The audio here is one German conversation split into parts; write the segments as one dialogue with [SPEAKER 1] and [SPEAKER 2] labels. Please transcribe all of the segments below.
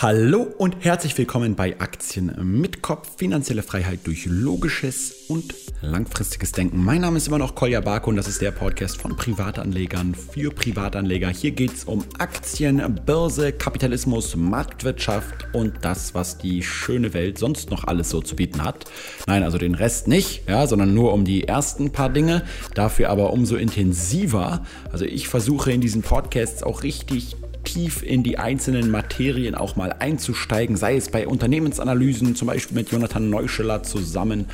[SPEAKER 1] Hallo und herzlich willkommen bei Aktien mit Kopf, finanzielle Freiheit durch logisches und langfristiges Denken. Mein Name ist immer noch Kolja Barko und das ist der Podcast von Privatanlegern für Privatanleger. Hier geht es um Aktien, Börse, Kapitalismus, Marktwirtschaft und das, was die schöne Welt sonst noch alles so zu bieten hat. Nein, also den Rest nicht, ja, sondern nur um die ersten paar Dinge, dafür aber umso intensiver. Also ich versuche in diesen Podcasts auch richtig tief in die einzelnen Materien auch mal einzusteigen, sei es bei Unternehmensanalysen, zum Beispiel mit Jonathan Neuscheler zusammen,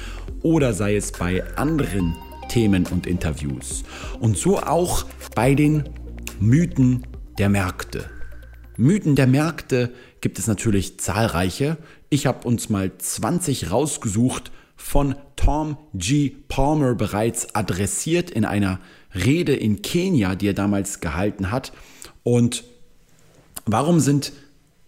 [SPEAKER 1] oder sei es bei anderen Themen und Interviews. Und so auch bei den Mythen der Märkte. Mythen der Märkte gibt es natürlich zahlreiche. Ich habe uns mal 20 rausgesucht, von Tom G. Palmer bereits adressiert in einer Rede in Kenia, die er damals gehalten hat. Und Warum sind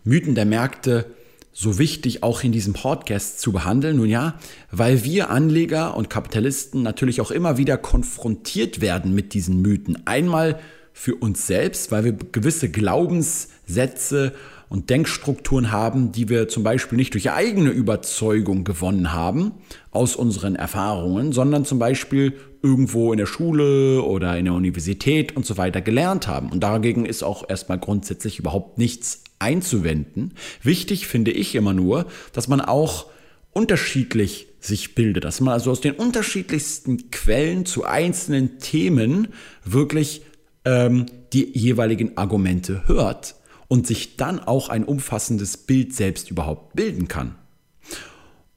[SPEAKER 1] Mythen der Märkte so wichtig auch in diesem Podcast zu behandeln? Nun ja, weil wir Anleger und Kapitalisten natürlich auch immer wieder konfrontiert werden mit diesen Mythen. Einmal für uns selbst, weil wir gewisse Glaubenssätze und Denkstrukturen haben, die wir zum Beispiel nicht durch eigene Überzeugung gewonnen haben aus unseren Erfahrungen, sondern zum Beispiel irgendwo in der Schule oder in der Universität und so weiter gelernt haben. Und dagegen ist auch erstmal grundsätzlich überhaupt nichts einzuwenden. Wichtig finde ich immer nur, dass man auch unterschiedlich sich bildet, dass man also aus den unterschiedlichsten Quellen zu einzelnen Themen wirklich ähm, die jeweiligen Argumente hört und sich dann auch ein umfassendes Bild selbst überhaupt bilden kann.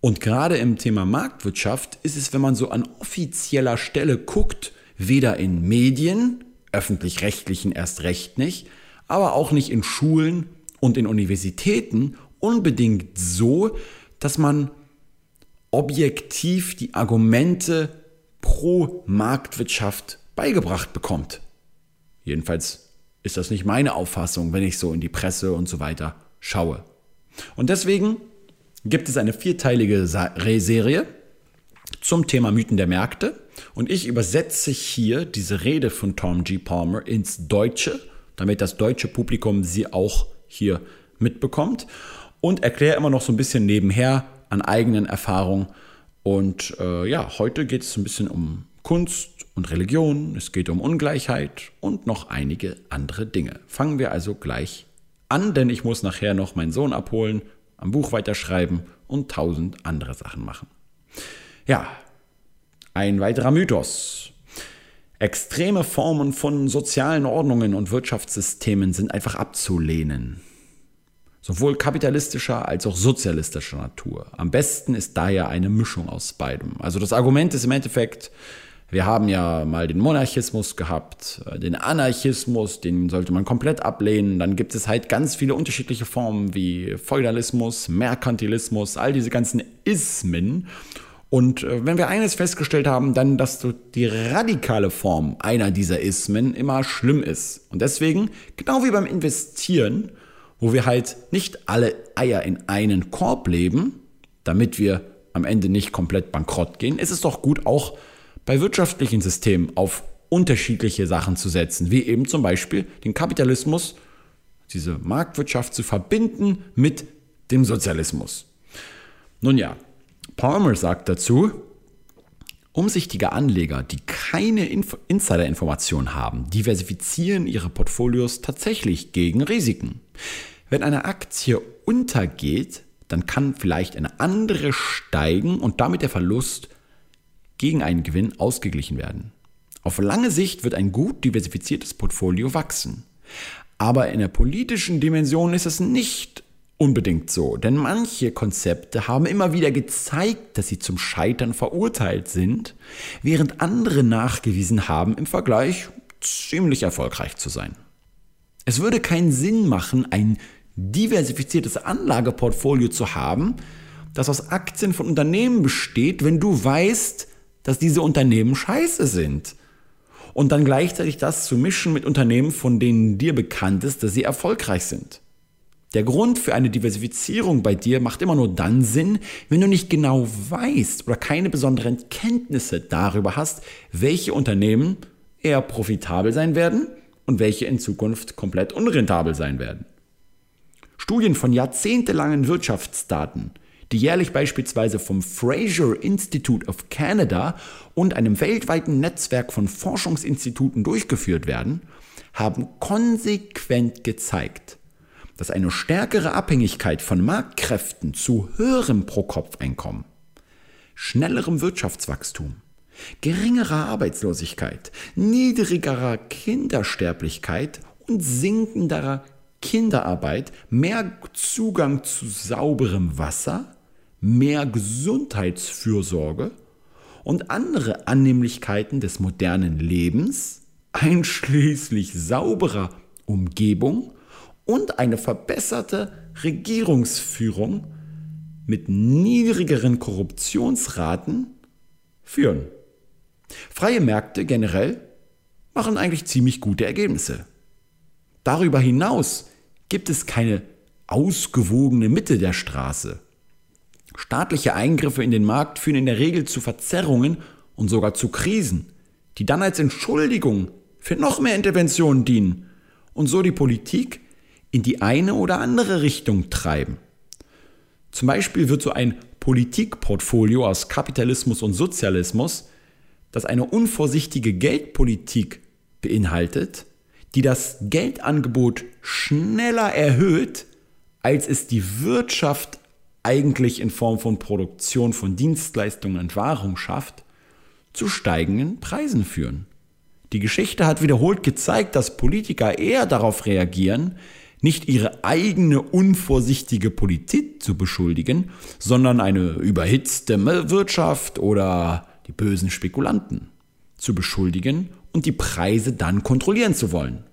[SPEAKER 1] Und gerade im Thema Marktwirtschaft ist es, wenn man so an offizieller Stelle guckt, weder in Medien, öffentlich-rechtlichen erst recht nicht, aber auch nicht in Schulen und in Universitäten unbedingt so, dass man objektiv die Argumente pro Marktwirtschaft beigebracht bekommt. Jedenfalls ist das nicht meine Auffassung, wenn ich so in die Presse und so weiter schaue. Und deswegen gibt es eine vierteilige Serie zum Thema Mythen der Märkte. Und ich übersetze hier diese Rede von Tom G. Palmer ins Deutsche, damit das deutsche Publikum sie auch hier mitbekommt. Und erkläre immer noch so ein bisschen nebenher an eigenen Erfahrungen. Und äh, ja, heute geht es ein bisschen um Kunst und Religion, es geht um Ungleichheit und noch einige andere Dinge. Fangen wir also gleich an, denn ich muss nachher noch meinen Sohn abholen, am Buch weiterschreiben und tausend andere Sachen machen. Ja, ein weiterer Mythos. Extreme Formen von sozialen Ordnungen und Wirtschaftssystemen sind einfach abzulehnen. Sowohl kapitalistischer als auch sozialistischer Natur. Am besten ist daher eine Mischung aus beidem. Also das Argument ist im Endeffekt, wir haben ja mal den Monarchismus gehabt, äh, den Anarchismus, den sollte man komplett ablehnen. Dann gibt es halt ganz viele unterschiedliche Formen wie Feudalismus, Merkantilismus, all diese ganzen Ismen. Und äh, wenn wir eines festgestellt haben, dann, dass die radikale Form einer dieser Ismen immer schlimm ist. Und deswegen, genau wie beim Investieren, wo wir halt nicht alle Eier in einen Korb leben, damit wir am Ende nicht komplett bankrott gehen, ist es doch gut, auch bei wirtschaftlichen Systemen auf unterschiedliche Sachen zu setzen, wie eben zum Beispiel den Kapitalismus, diese Marktwirtschaft zu verbinden mit dem Sozialismus. Nun ja, Palmer sagt dazu, umsichtige Anleger, die keine Insider-Informationen haben, diversifizieren ihre Portfolios tatsächlich gegen Risiken. Wenn eine Aktie untergeht, dann kann vielleicht eine andere steigen und damit der Verlust gegen einen Gewinn ausgeglichen werden. Auf lange Sicht wird ein gut diversifiziertes Portfolio wachsen. Aber in der politischen Dimension ist es nicht unbedingt so, denn manche Konzepte haben immer wieder gezeigt, dass sie zum Scheitern verurteilt sind, während andere nachgewiesen haben, im Vergleich ziemlich erfolgreich zu sein. Es würde keinen Sinn machen, ein diversifiziertes Anlageportfolio zu haben, das aus Aktien von Unternehmen besteht, wenn du weißt, dass diese Unternehmen scheiße sind. Und dann gleichzeitig das zu mischen mit Unternehmen, von denen dir bekannt ist, dass sie erfolgreich sind. Der Grund für eine Diversifizierung bei dir macht immer nur dann Sinn, wenn du nicht genau weißt oder keine besonderen Kenntnisse darüber hast, welche Unternehmen eher profitabel sein werden und welche in Zukunft komplett unrentabel sein werden. Studien von jahrzehntelangen Wirtschaftsdaten, die jährlich beispielsweise vom Fraser Institute of Canada und einem weltweiten Netzwerk von Forschungsinstituten durchgeführt werden, haben konsequent gezeigt, dass eine stärkere Abhängigkeit von Marktkräften zu höherem Pro-Kopf-Einkommen, schnellerem Wirtschaftswachstum, geringerer Arbeitslosigkeit, niedrigerer Kindersterblichkeit und sinkenderer Kinderarbeit, mehr Zugang zu sauberem Wasser, mehr Gesundheitsfürsorge und andere Annehmlichkeiten des modernen Lebens, einschließlich sauberer Umgebung und eine verbesserte Regierungsführung mit niedrigeren Korruptionsraten führen. Freie Märkte generell machen eigentlich ziemlich gute Ergebnisse. Darüber hinaus gibt es keine ausgewogene Mitte der Straße. Staatliche Eingriffe in den Markt führen in der Regel zu Verzerrungen und sogar zu Krisen, die dann als Entschuldigung für noch mehr Interventionen dienen und so die Politik in die eine oder andere Richtung treiben. Zum Beispiel wird so ein Politikportfolio aus Kapitalismus und Sozialismus, das eine unvorsichtige Geldpolitik beinhaltet, die das Geldangebot schneller erhöht, als es die Wirtschaft eigentlich in Form von Produktion von Dienstleistungen und Wahrung schafft, zu steigenden Preisen führen. Die Geschichte hat wiederholt gezeigt, dass Politiker eher darauf reagieren, nicht ihre eigene unvorsichtige Politik zu beschuldigen, sondern eine überhitzte Wirtschaft oder die bösen Spekulanten zu beschuldigen und die Preise dann kontrollieren zu wollen.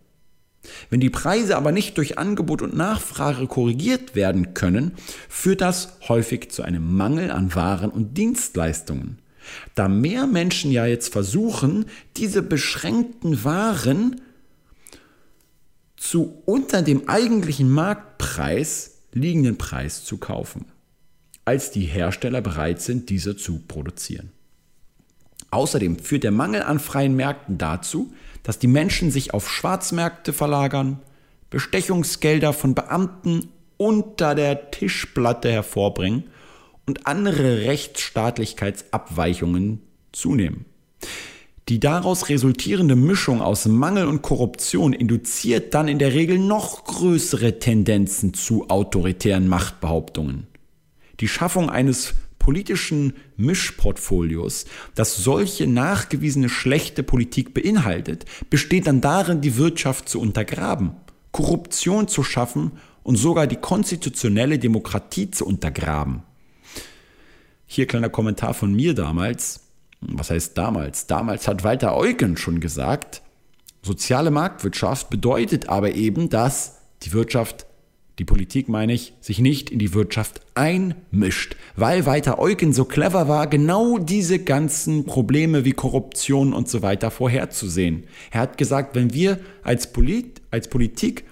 [SPEAKER 1] Wenn die Preise aber nicht durch Angebot und Nachfrage korrigiert werden können, führt das häufig zu einem Mangel an Waren und Dienstleistungen. Da mehr Menschen ja jetzt versuchen, diese beschränkten Waren zu unter dem eigentlichen Marktpreis liegenden Preis zu kaufen, als die Hersteller bereit sind, diese zu produzieren. Außerdem führt der Mangel an freien Märkten dazu, dass die Menschen sich auf Schwarzmärkte verlagern, Bestechungsgelder von Beamten unter der Tischplatte hervorbringen und andere Rechtsstaatlichkeitsabweichungen zunehmen. Die daraus resultierende Mischung aus Mangel und Korruption induziert dann in der Regel noch größere Tendenzen zu autoritären Machtbehauptungen. Die Schaffung eines politischen Mischportfolios, das solche nachgewiesene schlechte Politik beinhaltet, besteht dann darin, die Wirtschaft zu untergraben, Korruption zu schaffen und sogar die konstitutionelle Demokratie zu untergraben. Hier kleiner Kommentar von mir damals was heißt damals? Damals hat Walter Eugen schon gesagt, soziale Marktwirtschaft bedeutet aber eben, dass die Wirtschaft, die Politik meine ich, sich nicht in die Wirtschaft einmischt, weil Walter Eugen so clever war, genau diese ganzen Probleme wie Korruption und so weiter vorherzusehen. Er hat gesagt, wenn wir als, Polit, als Politik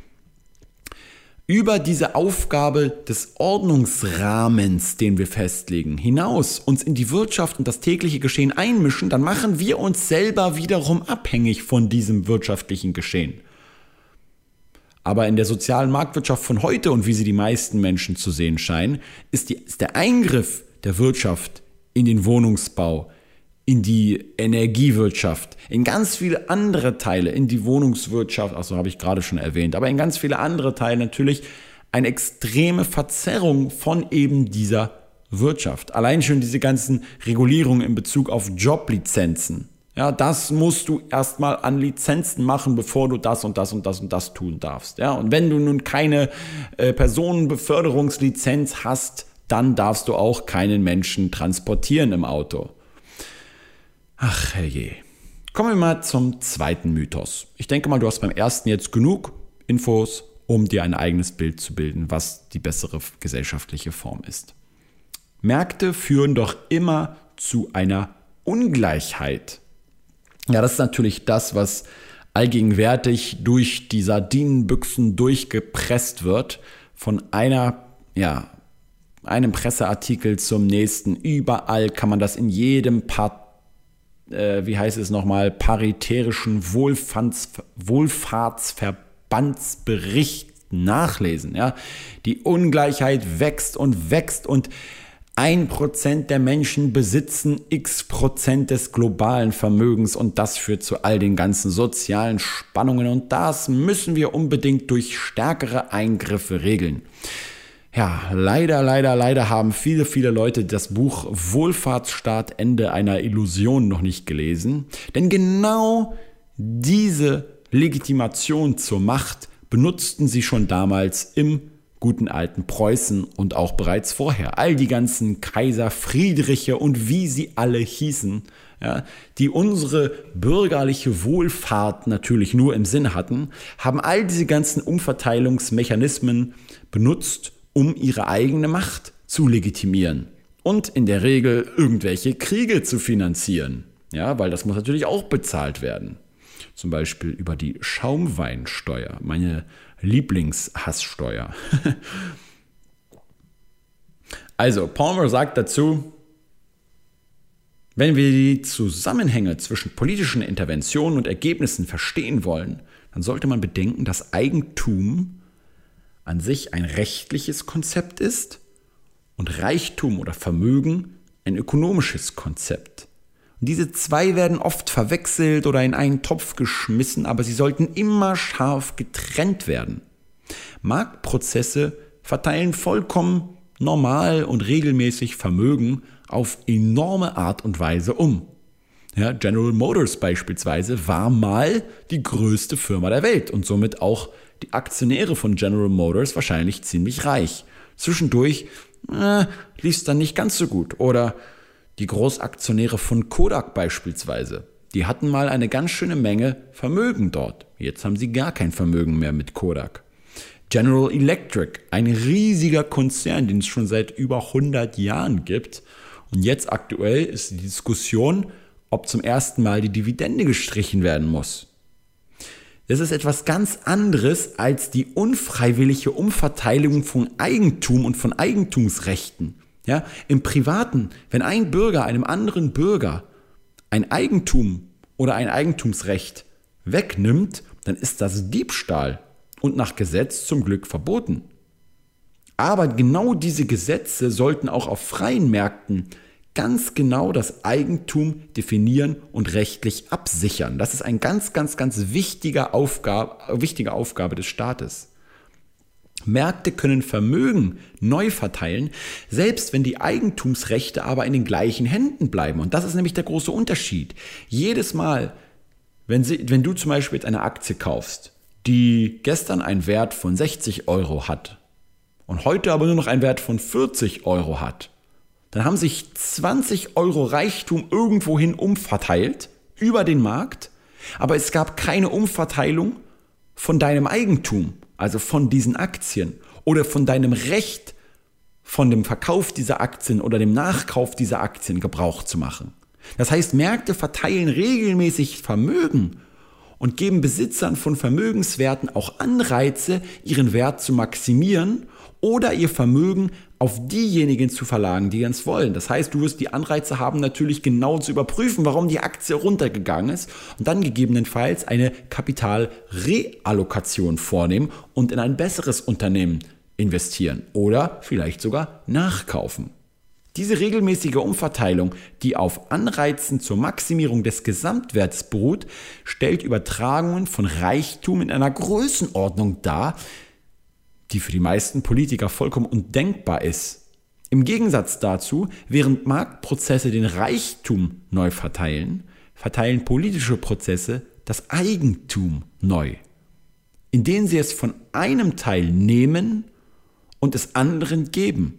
[SPEAKER 1] über diese Aufgabe des Ordnungsrahmens, den wir festlegen, hinaus uns in die Wirtschaft und das tägliche Geschehen einmischen, dann machen wir uns selber wiederum abhängig von diesem wirtschaftlichen Geschehen. Aber in der sozialen Marktwirtschaft von heute und wie sie die meisten Menschen zu sehen scheinen, ist, die, ist der Eingriff der Wirtschaft in den Wohnungsbau, in die Energiewirtschaft, in ganz viele andere Teile, in die Wohnungswirtschaft, also habe ich gerade schon erwähnt, aber in ganz viele andere Teile natürlich eine extreme Verzerrung von eben dieser Wirtschaft. Allein schon diese ganzen Regulierungen in Bezug auf Joblizenzen. Ja, das musst du erstmal an Lizenzen machen, bevor du das und das und das und das tun darfst. Ja, und wenn du nun keine äh, Personenbeförderungslizenz hast, dann darfst du auch keinen Menschen transportieren im Auto. Ach herrje. Kommen wir mal zum zweiten Mythos. Ich denke mal, du hast beim ersten jetzt genug Infos, um dir ein eigenes Bild zu bilden, was die bessere gesellschaftliche Form ist. Märkte führen doch immer zu einer Ungleichheit. Ja, das ist natürlich das, was allgegenwärtig durch die Sardinenbüchsen durchgepresst wird, von einer, ja, einem Presseartikel zum nächsten. Überall kann man das in jedem Part äh, wie heißt es nochmal, paritätischen Wohlfahrts, Wohlfahrtsverbandsbericht nachlesen. Ja? Die Ungleichheit wächst und wächst und ein Prozent der Menschen besitzen x Prozent des globalen Vermögens und das führt zu all den ganzen sozialen Spannungen und das müssen wir unbedingt durch stärkere Eingriffe regeln. Ja, leider, leider, leider haben viele, viele Leute das Buch Wohlfahrtsstaat Ende einer Illusion noch nicht gelesen, denn genau diese Legitimation zur Macht benutzten sie schon damals im guten alten Preußen und auch bereits vorher. All die ganzen Kaiser Friedriche und wie sie alle hießen, ja, die unsere bürgerliche Wohlfahrt natürlich nur im Sinn hatten, haben all diese ganzen Umverteilungsmechanismen benutzt, um ihre eigene Macht zu legitimieren und in der Regel irgendwelche Kriege zu finanzieren. Ja, weil das muss natürlich auch bezahlt werden. Zum Beispiel über die Schaumweinsteuer, meine Lieblingshasssteuer. also, Palmer sagt dazu, wenn wir die Zusammenhänge zwischen politischen Interventionen und Ergebnissen verstehen wollen, dann sollte man bedenken, dass Eigentum an sich ein rechtliches Konzept ist und Reichtum oder Vermögen ein ökonomisches Konzept. Und diese zwei werden oft verwechselt oder in einen Topf geschmissen, aber sie sollten immer scharf getrennt werden. Marktprozesse verteilen vollkommen normal und regelmäßig Vermögen auf enorme Art und Weise um. Ja, General Motors beispielsweise war mal die größte Firma der Welt und somit auch die Aktionäre von General Motors wahrscheinlich ziemlich reich. Zwischendurch äh, lief es dann nicht ganz so gut. Oder die Großaktionäre von Kodak beispielsweise. Die hatten mal eine ganz schöne Menge Vermögen dort. Jetzt haben sie gar kein Vermögen mehr mit Kodak. General Electric, ein riesiger Konzern, den es schon seit über 100 Jahren gibt. Und jetzt aktuell ist die Diskussion, ob zum ersten Mal die Dividende gestrichen werden muss. Das ist etwas ganz anderes als die unfreiwillige Umverteilung von Eigentum und von Eigentumsrechten. Ja, im Privaten, wenn ein Bürger einem anderen Bürger ein Eigentum oder ein Eigentumsrecht wegnimmt, dann ist das Diebstahl und nach Gesetz zum Glück verboten. Aber genau diese Gesetze sollten auch auf freien Märkten ganz genau das Eigentum definieren und rechtlich absichern. Das ist eine ganz, ganz, ganz wichtige Aufgabe, wichtige Aufgabe des Staates. Märkte können Vermögen neu verteilen, selbst wenn die Eigentumsrechte aber in den gleichen Händen bleiben. Und das ist nämlich der große Unterschied. Jedes Mal, wenn, sie, wenn du zum Beispiel jetzt eine Aktie kaufst, die gestern einen Wert von 60 Euro hat und heute aber nur noch einen Wert von 40 Euro hat, dann haben sich 20 Euro Reichtum irgendwohin umverteilt über den Markt, aber es gab keine Umverteilung von deinem Eigentum also von diesen Aktien oder von deinem Recht von dem Verkauf dieser Aktien oder dem Nachkauf dieser Aktien Gebrauch zu machen. Das heißt, Märkte verteilen regelmäßig Vermögen und geben Besitzern von Vermögenswerten auch Anreize, ihren Wert zu maximieren oder ihr Vermögen auf diejenigen zu verlagen, die es wollen. Das heißt, du wirst die Anreize haben, natürlich genau zu überprüfen, warum die Aktie runtergegangen ist und dann gegebenenfalls eine Kapitalreallokation vornehmen und in ein besseres Unternehmen investieren oder vielleicht sogar nachkaufen. Diese regelmäßige Umverteilung, die auf Anreizen zur Maximierung des Gesamtwerts beruht, stellt Übertragungen von Reichtum in einer Größenordnung dar, die für die meisten Politiker vollkommen undenkbar ist. Im Gegensatz dazu, während Marktprozesse den Reichtum neu verteilen, verteilen politische Prozesse das Eigentum neu, indem sie es von einem Teil nehmen und es anderen geben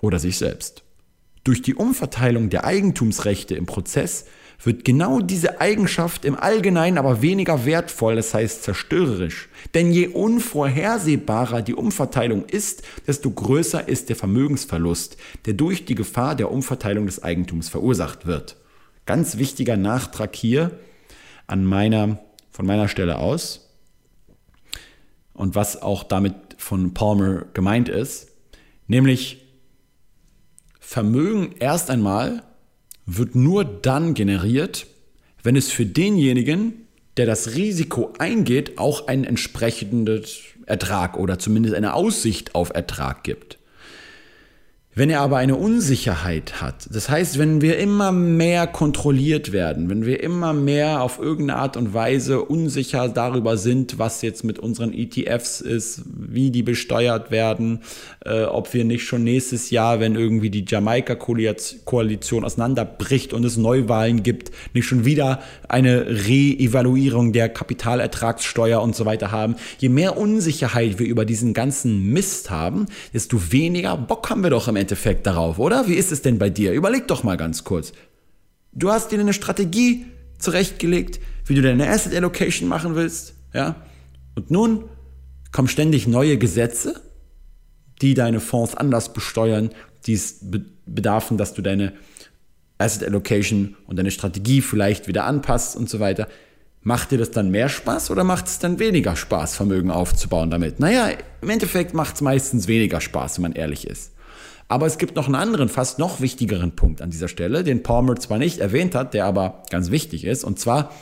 [SPEAKER 1] oder sich selbst. Durch die Umverteilung der Eigentumsrechte im Prozess wird genau diese Eigenschaft im Allgemeinen aber weniger wertvoll, das heißt zerstörerisch. Denn je unvorhersehbarer die Umverteilung ist, desto größer ist der Vermögensverlust, der durch die Gefahr der Umverteilung des Eigentums verursacht wird. Ganz wichtiger Nachtrag hier an meiner, von meiner Stelle aus und was auch damit von Palmer gemeint ist, nämlich Vermögen erst einmal wird nur dann generiert, wenn es für denjenigen, der das Risiko eingeht, auch einen entsprechenden Ertrag oder zumindest eine Aussicht auf Ertrag gibt. Wenn er aber eine Unsicherheit hat, das heißt, wenn wir immer mehr kontrolliert werden, wenn wir immer mehr auf irgendeine Art und Weise unsicher darüber sind, was jetzt mit unseren ETFs ist, wie die besteuert werden, äh, ob wir nicht schon nächstes Jahr, wenn irgendwie die Jamaika-Koalition auseinanderbricht und es Neuwahlen gibt, nicht schon wieder eine Re-Evaluierung der Kapitalertragssteuer und so weiter haben. Je mehr Unsicherheit wir über diesen ganzen Mist haben, desto weniger Bock haben wir doch im Endeffekt Endeffekt darauf, oder? Wie ist es denn bei dir? Überleg doch mal ganz kurz. Du hast dir eine Strategie zurechtgelegt, wie du deine Asset Allocation machen willst, ja? Und nun kommen ständig neue Gesetze, die deine Fonds anders besteuern, die es bedarfen, dass du deine Asset Allocation und deine Strategie vielleicht wieder anpasst und so weiter. Macht dir das dann mehr Spaß oder macht es dann weniger Spaß, Vermögen aufzubauen damit? Naja, im Endeffekt macht es meistens weniger Spaß, wenn man ehrlich ist. Aber es gibt noch einen anderen, fast noch wichtigeren Punkt an dieser Stelle, den Palmer zwar nicht erwähnt hat, der aber ganz wichtig ist. Und zwar,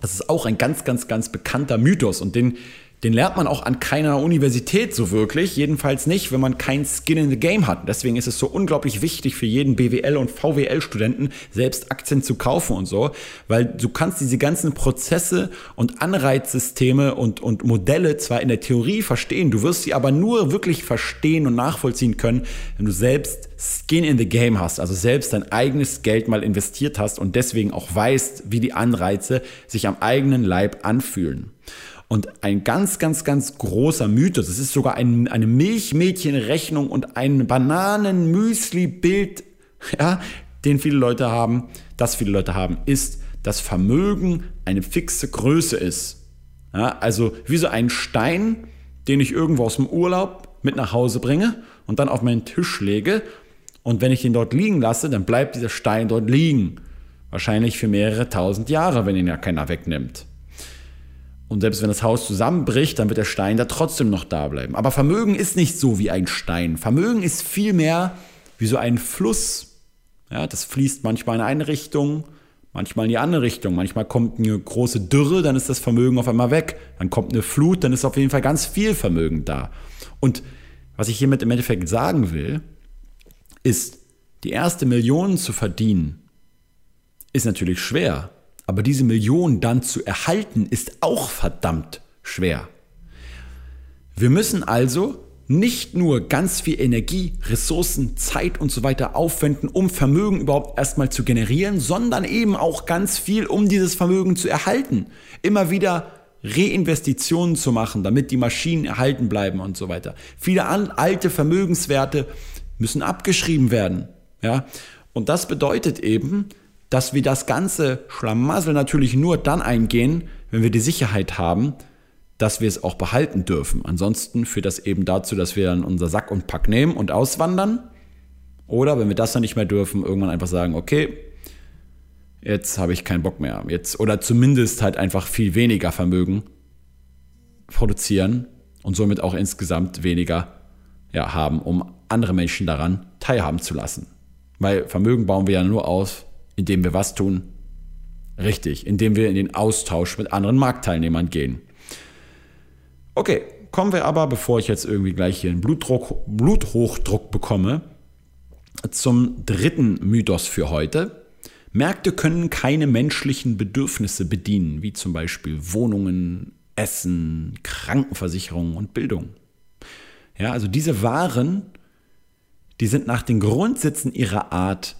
[SPEAKER 1] das ist auch ein ganz, ganz, ganz bekannter Mythos und den den lernt man auch an keiner Universität so wirklich, jedenfalls nicht, wenn man kein Skin in the Game hat. Deswegen ist es so unglaublich wichtig für jeden BWL und VWL-Studenten, selbst Aktien zu kaufen und so, weil du kannst diese ganzen Prozesse und Anreizsysteme und, und Modelle zwar in der Theorie verstehen, du wirst sie aber nur wirklich verstehen und nachvollziehen können, wenn du selbst Skin in the Game hast, also selbst dein eigenes Geld mal investiert hast und deswegen auch weißt, wie die Anreize sich am eigenen Leib anfühlen. Und ein ganz, ganz, ganz großer Mythos, es ist sogar ein, eine Milchmädchenrechnung und ein Bananen-Müsli-Bild, ja, den viele Leute haben, das viele Leute haben, ist, dass Vermögen eine fixe Größe ist. Ja, also wie so ein Stein, den ich irgendwo aus dem Urlaub mit nach Hause bringe und dann auf meinen Tisch lege. Und wenn ich ihn dort liegen lasse, dann bleibt dieser Stein dort liegen. Wahrscheinlich für mehrere tausend Jahre, wenn ihn ja keiner wegnimmt. Und selbst wenn das Haus zusammenbricht, dann wird der Stein da trotzdem noch da bleiben. Aber Vermögen ist nicht so wie ein Stein. Vermögen ist vielmehr wie so ein Fluss. Ja, das fließt manchmal in eine Richtung, manchmal in die andere Richtung. Manchmal kommt eine große Dürre, dann ist das Vermögen auf einmal weg. Dann kommt eine Flut, dann ist auf jeden Fall ganz viel Vermögen da. Und was ich hiermit im Endeffekt sagen will, ist, die erste Million zu verdienen, ist natürlich schwer. Aber diese Millionen dann zu erhalten, ist auch verdammt schwer. Wir müssen also nicht nur ganz viel Energie, Ressourcen, Zeit und so weiter aufwenden, um Vermögen überhaupt erstmal zu generieren, sondern eben auch ganz viel, um dieses Vermögen zu erhalten. Immer wieder Reinvestitionen zu machen, damit die Maschinen erhalten bleiben und so weiter. Viele alte Vermögenswerte müssen abgeschrieben werden. Ja? Und das bedeutet eben, dass wir das ganze Schlamassel natürlich nur dann eingehen, wenn wir die Sicherheit haben, dass wir es auch behalten dürfen. Ansonsten führt das eben dazu, dass wir dann unser Sack und Pack nehmen und auswandern. Oder wenn wir das dann nicht mehr dürfen, irgendwann einfach sagen, okay, jetzt habe ich keinen Bock mehr. Jetzt, oder zumindest halt einfach viel weniger Vermögen produzieren und somit auch insgesamt weniger ja, haben, um andere Menschen daran teilhaben zu lassen. Weil Vermögen bauen wir ja nur aus, indem wir was tun? Richtig, indem wir in den Austausch mit anderen Marktteilnehmern gehen. Okay, kommen wir aber, bevor ich jetzt irgendwie gleich hier einen Blutdruck, Bluthochdruck bekomme, zum dritten Mythos für heute. Märkte können keine menschlichen Bedürfnisse bedienen, wie zum Beispiel Wohnungen, Essen, Krankenversicherung und Bildung. Ja, also diese Waren, die sind nach den Grundsätzen ihrer Art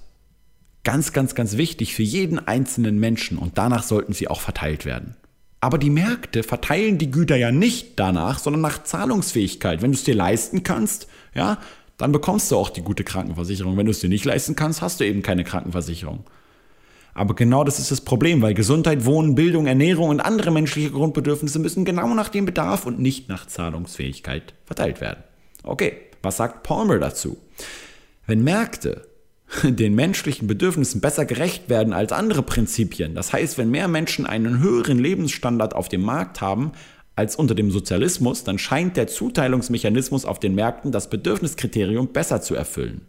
[SPEAKER 1] Ganz, ganz, ganz wichtig für jeden einzelnen Menschen und danach sollten sie auch verteilt werden. Aber die Märkte verteilen die Güter ja nicht danach, sondern nach Zahlungsfähigkeit. Wenn du es dir leisten kannst, ja, dann bekommst du auch die gute Krankenversicherung. Wenn du es dir nicht leisten kannst, hast du eben keine Krankenversicherung. Aber genau das ist das Problem, weil Gesundheit, Wohnen, Bildung, Ernährung und andere menschliche Grundbedürfnisse müssen genau nach dem Bedarf und nicht nach Zahlungsfähigkeit verteilt werden. Okay, was sagt Palmer dazu? Wenn Märkte den menschlichen Bedürfnissen besser gerecht werden als andere Prinzipien. Das heißt, wenn mehr Menschen einen höheren Lebensstandard auf dem Markt haben als unter dem Sozialismus, dann scheint der Zuteilungsmechanismus auf den Märkten das Bedürfniskriterium besser zu erfüllen.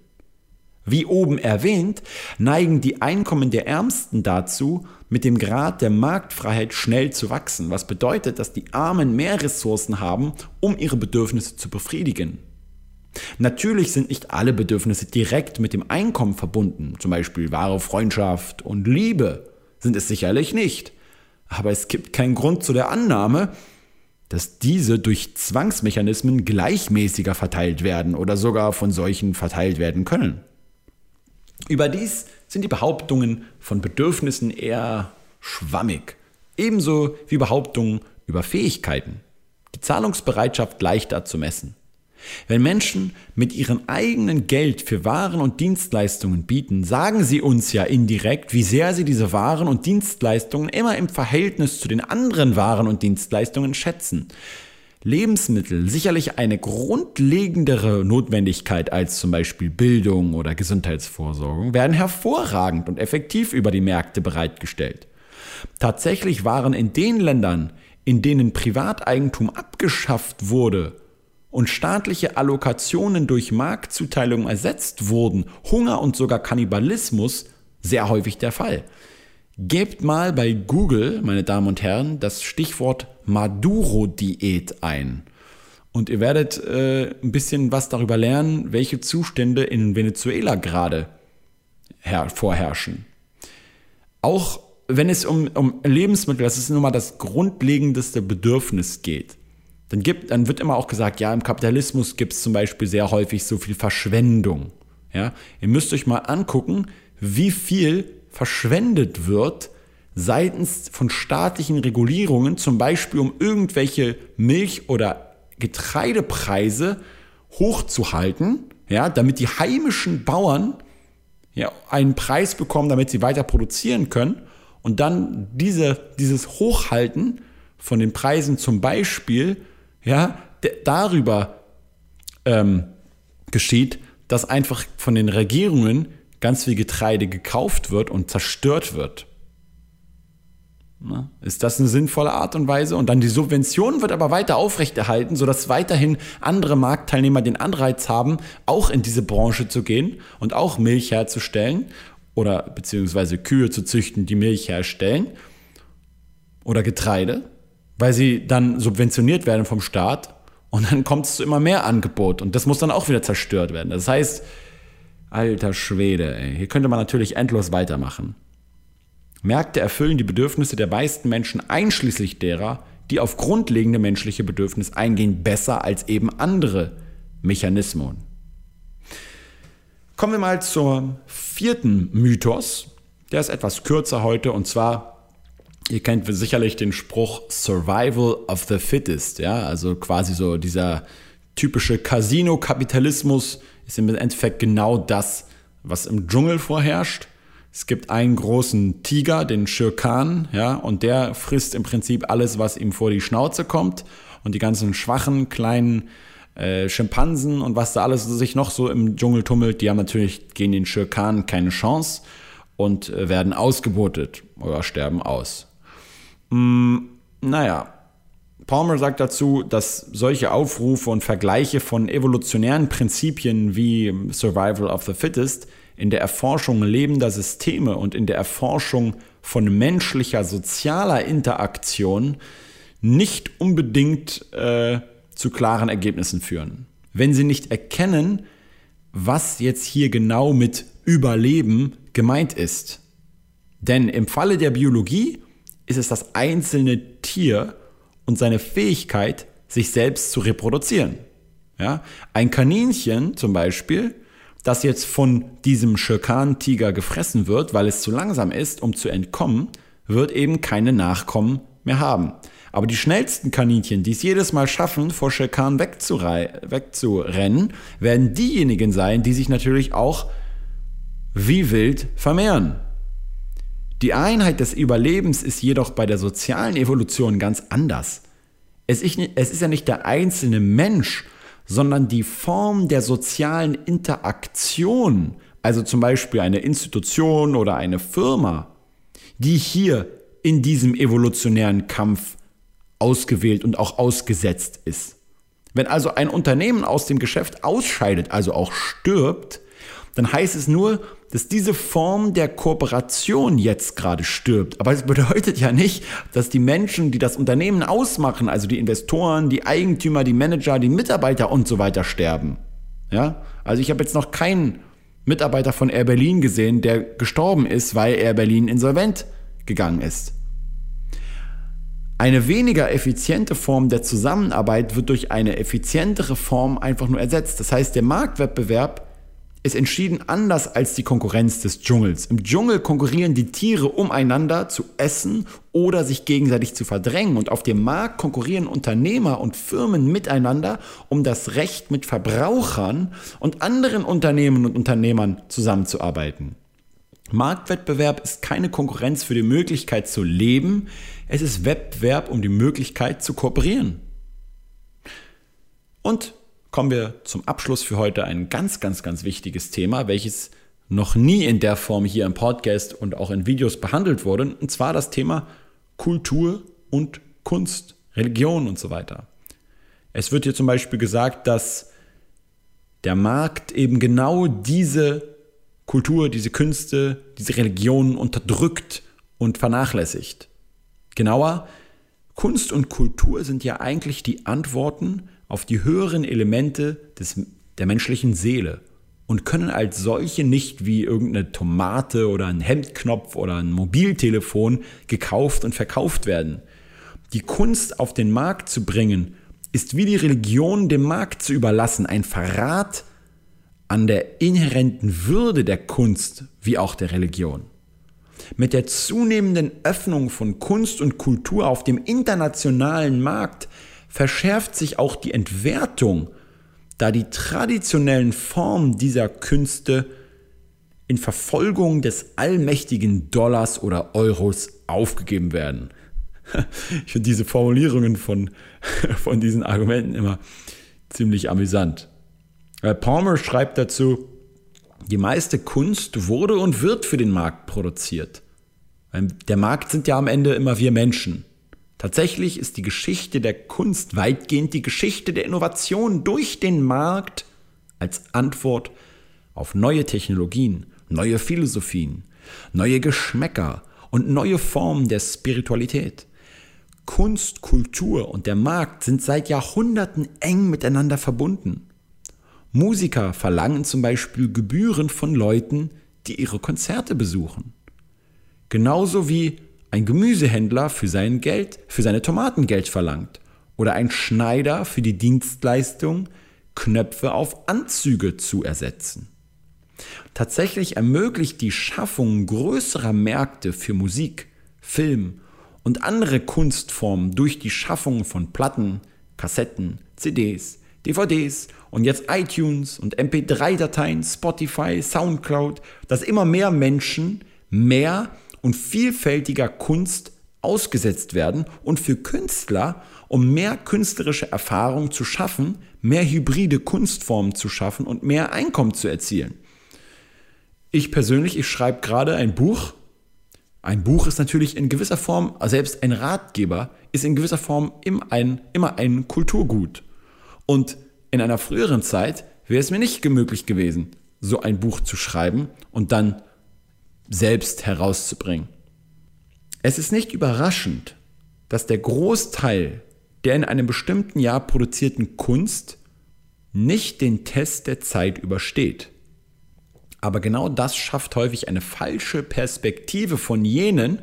[SPEAKER 1] Wie oben erwähnt, neigen die Einkommen der Ärmsten dazu, mit dem Grad der Marktfreiheit schnell zu wachsen, was bedeutet, dass die Armen mehr Ressourcen haben, um ihre Bedürfnisse zu befriedigen. Natürlich sind nicht alle Bedürfnisse direkt mit dem Einkommen verbunden, zum Beispiel wahre Freundschaft und Liebe sind es sicherlich nicht. Aber es gibt keinen Grund zu der Annahme, dass diese durch Zwangsmechanismen gleichmäßiger verteilt werden oder sogar von solchen verteilt werden können. Überdies sind die Behauptungen von Bedürfnissen eher schwammig, ebenso wie Behauptungen über Fähigkeiten. Die Zahlungsbereitschaft leichter zu messen. Wenn Menschen mit ihrem eigenen Geld für Waren und Dienstleistungen bieten, sagen sie uns ja indirekt, wie sehr sie diese Waren und Dienstleistungen immer im Verhältnis zu den anderen Waren und Dienstleistungen schätzen. Lebensmittel sicherlich eine grundlegendere Notwendigkeit als zum Beispiel Bildung oder Gesundheitsvorsorgung, werden hervorragend und effektiv über die Märkte bereitgestellt. Tatsächlich waren in den Ländern, in denen Privateigentum abgeschafft wurde, und staatliche Allokationen durch Marktzuteilung ersetzt wurden, Hunger und sogar Kannibalismus sehr häufig der Fall. Gebt mal bei Google, meine Damen und Herren, das Stichwort Maduro-Diät ein. Und ihr werdet äh, ein bisschen was darüber lernen, welche Zustände in Venezuela gerade vorherrschen. Auch wenn es um, um Lebensmittel, das ist nun mal das grundlegendste Bedürfnis geht dann, gibt, dann wird immer auch gesagt, ja, im Kapitalismus gibt es zum Beispiel sehr häufig so viel Verschwendung. Ja? Ihr müsst euch mal angucken, wie viel verschwendet wird seitens von staatlichen Regulierungen, zum Beispiel um irgendwelche Milch- oder Getreidepreise hochzuhalten, ja, damit die heimischen Bauern ja, einen Preis bekommen, damit sie weiter produzieren können und dann diese, dieses Hochhalten von den Preisen zum Beispiel ja, darüber ähm, geschieht, dass einfach von den Regierungen ganz viel Getreide gekauft wird und zerstört wird. Na, ist das eine sinnvolle Art und Weise? Und dann die Subvention wird aber weiter aufrechterhalten, sodass weiterhin andere Marktteilnehmer den Anreiz haben, auch in diese Branche zu gehen und auch Milch herzustellen oder beziehungsweise Kühe zu züchten, die Milch herstellen oder Getreide weil sie dann subventioniert werden vom Staat und dann kommt es zu immer mehr Angebot und das muss dann auch wieder zerstört werden. Das heißt, alter Schwede, ey, hier könnte man natürlich endlos weitermachen. Märkte erfüllen die Bedürfnisse der meisten Menschen, einschließlich derer, die auf grundlegende menschliche Bedürfnisse eingehen, besser als eben andere Mechanismen. Kommen wir mal zum vierten Mythos. Der ist etwas kürzer heute und zwar Ihr kennt sicherlich den Spruch Survival of the Fittest, ja, also quasi so dieser typische Casino-Kapitalismus ist im Endeffekt genau das, was im Dschungel vorherrscht. Es gibt einen großen Tiger, den Shirkan, ja, und der frisst im Prinzip alles, was ihm vor die Schnauze kommt. Und die ganzen schwachen, kleinen äh, Schimpansen und was da alles sich noch so im Dschungel tummelt, die haben natürlich gegen den Shirkan keine Chance und äh, werden ausgebotet oder sterben aus. Mm, naja, Palmer sagt dazu, dass solche Aufrufe und Vergleiche von evolutionären Prinzipien wie Survival of the Fittest in der Erforschung lebender Systeme und in der Erforschung von menschlicher sozialer Interaktion nicht unbedingt äh, zu klaren Ergebnissen führen. Wenn sie nicht erkennen, was jetzt hier genau mit Überleben gemeint ist. Denn im Falle der Biologie ist es das einzelne Tier und seine Fähigkeit, sich selbst zu reproduzieren. Ja? Ein Kaninchen zum Beispiel, das jetzt von diesem Schirkan-Tiger gefressen wird, weil es zu langsam ist, um zu entkommen, wird eben keine Nachkommen mehr haben. Aber die schnellsten Kaninchen, die es jedes Mal schaffen, vor Schirkan wegzurennen, werden diejenigen sein, die sich natürlich auch wie wild vermehren. Die Einheit des Überlebens ist jedoch bei der sozialen Evolution ganz anders. Es ist, ja nicht der einzelne Mensch, sondern die Form der sozialen Interaktion, also zum Beispiel eine Institution oder eine Firma, die hier in diesem evolutionären Kampf ausgewählt und auch ausgesetzt ist. Wenn also ein Unternehmen aus dem Geschäft ausscheidet, also auch stirbt, dann heißt es nur, dass diese Form der Kooperation jetzt gerade stirbt. Aber es bedeutet ja nicht, dass die Menschen, die das Unternehmen ausmachen, also die Investoren, die Eigentümer, die Manager, die Mitarbeiter und so weiter sterben. Ja? Also ich habe jetzt noch keinen Mitarbeiter von Air Berlin gesehen, der gestorben ist, weil Air Berlin insolvent gegangen ist. Eine weniger effiziente Form der Zusammenarbeit wird durch eine effizientere Form einfach nur ersetzt. Das heißt, der Marktwettbewerb ist entschieden anders als die Konkurrenz des Dschungels. Im Dschungel konkurrieren die Tiere umeinander zu essen oder sich gegenseitig zu verdrängen. Und auf dem Markt konkurrieren Unternehmer und Firmen miteinander, um das Recht mit Verbrauchern und anderen Unternehmen und Unternehmern zusammenzuarbeiten. Marktwettbewerb ist keine Konkurrenz für die Möglichkeit zu leben, es ist Wettbewerb um die Möglichkeit zu kooperieren. Und kommen wir zum Abschluss für heute ein ganz, ganz, ganz wichtiges Thema, welches noch nie in der Form hier im Podcast und auch in Videos behandelt wurde, und zwar das Thema Kultur und Kunst, Religion und so weiter. Es wird hier zum Beispiel gesagt, dass der Markt eben genau diese Kultur, diese Künste, diese Religionen unterdrückt und vernachlässigt. Genauer, Kunst und Kultur sind ja eigentlich die Antworten auf die höheren Elemente des, der menschlichen Seele und können als solche nicht wie irgendeine Tomate oder ein Hemdknopf oder ein Mobiltelefon gekauft und verkauft werden. Die Kunst auf den Markt zu bringen, ist wie die Religion dem Markt zu überlassen, ein Verrat an der inhärenten Würde der Kunst wie auch der Religion. Mit der zunehmenden Öffnung von Kunst und Kultur auf dem internationalen Markt verschärft sich auch die Entwertung, da die traditionellen Formen dieser Künste in Verfolgung des allmächtigen Dollars oder Euros aufgegeben werden. Ich finde diese Formulierungen von, von diesen Argumenten immer ziemlich amüsant. Palmer schreibt dazu, die meiste Kunst wurde und wird für den Markt produziert. Der Markt sind ja am Ende immer wir Menschen. Tatsächlich ist die Geschichte der Kunst weitgehend die Geschichte der Innovation durch den Markt als Antwort auf neue Technologien, neue Philosophien, neue Geschmäcker und neue Formen der Spiritualität. Kunst, Kultur und der Markt sind seit Jahrhunderten eng miteinander verbunden. Musiker verlangen zum Beispiel Gebühren von Leuten, die ihre Konzerte besuchen. Genauso wie ein Gemüsehändler für sein Geld, für seine Tomaten Geld verlangt. Oder ein Schneider für die Dienstleistung, Knöpfe auf Anzüge zu ersetzen. Tatsächlich ermöglicht die Schaffung größerer Märkte für Musik, Film und andere Kunstformen durch die Schaffung von Platten, Kassetten, CDs, DVDs und jetzt iTunes und MP3-Dateien, Spotify, SoundCloud, dass immer mehr Menschen mehr und vielfältiger Kunst ausgesetzt werden und für Künstler, um mehr künstlerische Erfahrung zu schaffen, mehr hybride Kunstformen zu schaffen und mehr Einkommen zu erzielen. Ich persönlich, ich schreibe gerade ein Buch. Ein Buch ist natürlich in gewisser Form, selbst ein Ratgeber, ist in gewisser Form immer ein, immer ein Kulturgut. Und in einer früheren Zeit wäre es mir nicht möglich gewesen, so ein Buch zu schreiben und dann selbst herauszubringen. Es ist nicht überraschend, dass der Großteil der in einem bestimmten Jahr produzierten Kunst nicht den Test der Zeit übersteht. Aber genau das schafft häufig eine falsche Perspektive von jenen,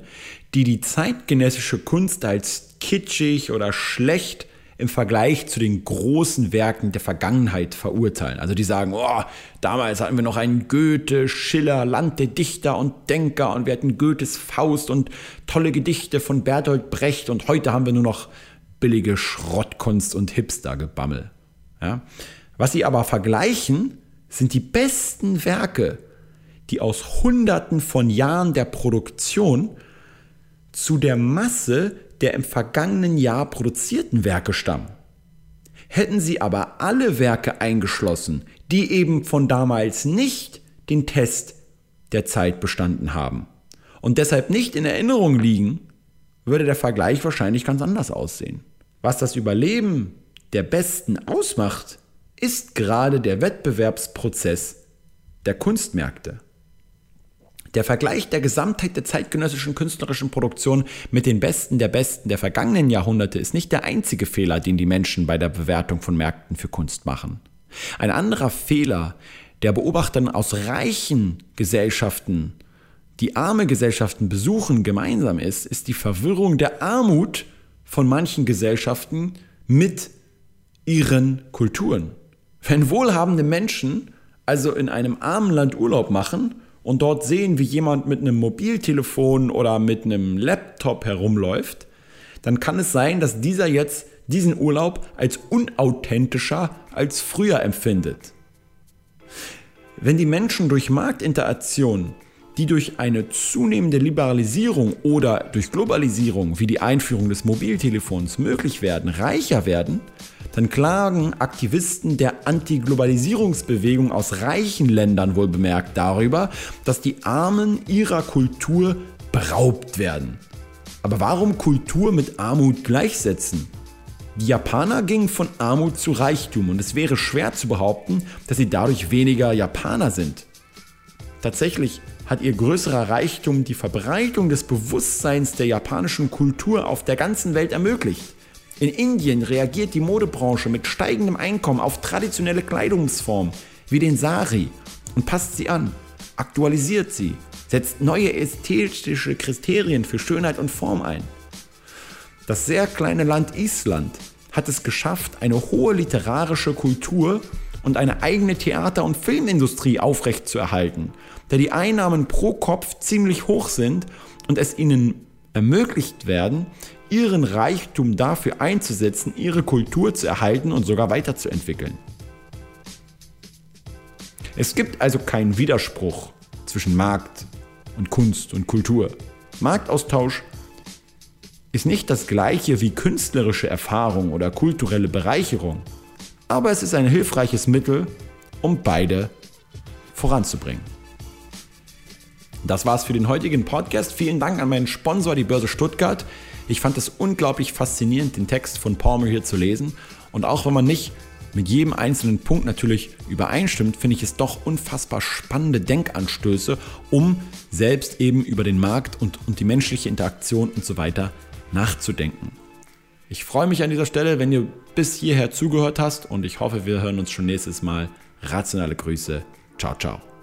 [SPEAKER 1] die die zeitgenössische Kunst als kitschig oder schlecht im Vergleich zu den großen Werken der Vergangenheit verurteilen. Also die sagen, oh, damals hatten wir noch einen Goethe, Schiller, Land der Dichter und Denker und wir hatten Goethes Faust und tolle Gedichte von Bertolt Brecht und heute haben wir nur noch billige Schrottkunst und Hipster-Gebammel. Ja? Was sie aber vergleichen, sind die besten Werke, die aus Hunderten von Jahren der Produktion zu der Masse der im vergangenen Jahr produzierten Werke stammen. Hätten sie aber alle Werke eingeschlossen, die eben von damals nicht den Test der Zeit bestanden haben und deshalb nicht in Erinnerung liegen, würde der Vergleich wahrscheinlich ganz anders aussehen. Was das Überleben der Besten ausmacht, ist gerade der Wettbewerbsprozess der Kunstmärkte. Der Vergleich der Gesamtheit der zeitgenössischen künstlerischen Produktion mit den Besten der Besten der vergangenen Jahrhunderte ist nicht der einzige Fehler, den die Menschen bei der Bewertung von Märkten für Kunst machen. Ein anderer Fehler, der Beobachtern aus reichen Gesellschaften, die arme Gesellschaften besuchen, gemeinsam ist, ist die Verwirrung der Armut von manchen Gesellschaften mit ihren Kulturen. Wenn wohlhabende Menschen also in einem armen Land Urlaub machen und dort sehen, wie jemand mit einem Mobiltelefon oder mit einem Laptop herumläuft, dann kann es sein, dass dieser jetzt diesen Urlaub als unauthentischer als früher empfindet. Wenn die Menschen durch Marktinteraktion, die durch eine zunehmende Liberalisierung oder durch Globalisierung wie die Einführung des Mobiltelefons möglich werden, reicher werden, dann klagen Aktivisten der Antiglobalisierungsbewegung aus reichen Ländern wohl bemerkt darüber, dass die Armen ihrer Kultur beraubt werden. Aber warum Kultur mit Armut gleichsetzen? Die Japaner gingen von Armut zu Reichtum und es wäre schwer zu behaupten, dass sie dadurch weniger Japaner sind. Tatsächlich hat ihr größerer Reichtum die Verbreitung des Bewusstseins der japanischen Kultur auf der ganzen Welt ermöglicht. In Indien reagiert die Modebranche mit steigendem Einkommen auf traditionelle Kleidungsformen wie den Sari und passt sie an, aktualisiert sie, setzt neue ästhetische Kriterien für Schönheit und Form ein. Das sehr kleine Land Island hat es geschafft, eine hohe literarische Kultur und eine eigene Theater- und Filmindustrie aufrechtzuerhalten, da die Einnahmen pro Kopf ziemlich hoch sind und es ihnen ermöglicht werden, ihren Reichtum dafür einzusetzen, ihre Kultur zu erhalten und sogar weiterzuentwickeln. Es gibt also keinen Widerspruch zwischen Markt und Kunst und Kultur. Marktaustausch ist nicht das gleiche wie künstlerische Erfahrung oder kulturelle Bereicherung, aber es ist ein hilfreiches Mittel, um beide voranzubringen. Das war's für den heutigen Podcast. Vielen Dank an meinen Sponsor, die Börse Stuttgart. Ich fand es unglaublich faszinierend, den Text von Palmer hier zu lesen. Und auch wenn man nicht mit jedem einzelnen Punkt natürlich übereinstimmt, finde ich es doch unfassbar spannende Denkanstöße, um selbst eben über den Markt und, und die menschliche Interaktion und so weiter nachzudenken. Ich freue mich an dieser Stelle, wenn du bis hierher zugehört hast und ich hoffe, wir hören uns schon nächstes Mal. Rationale Grüße. Ciao, ciao.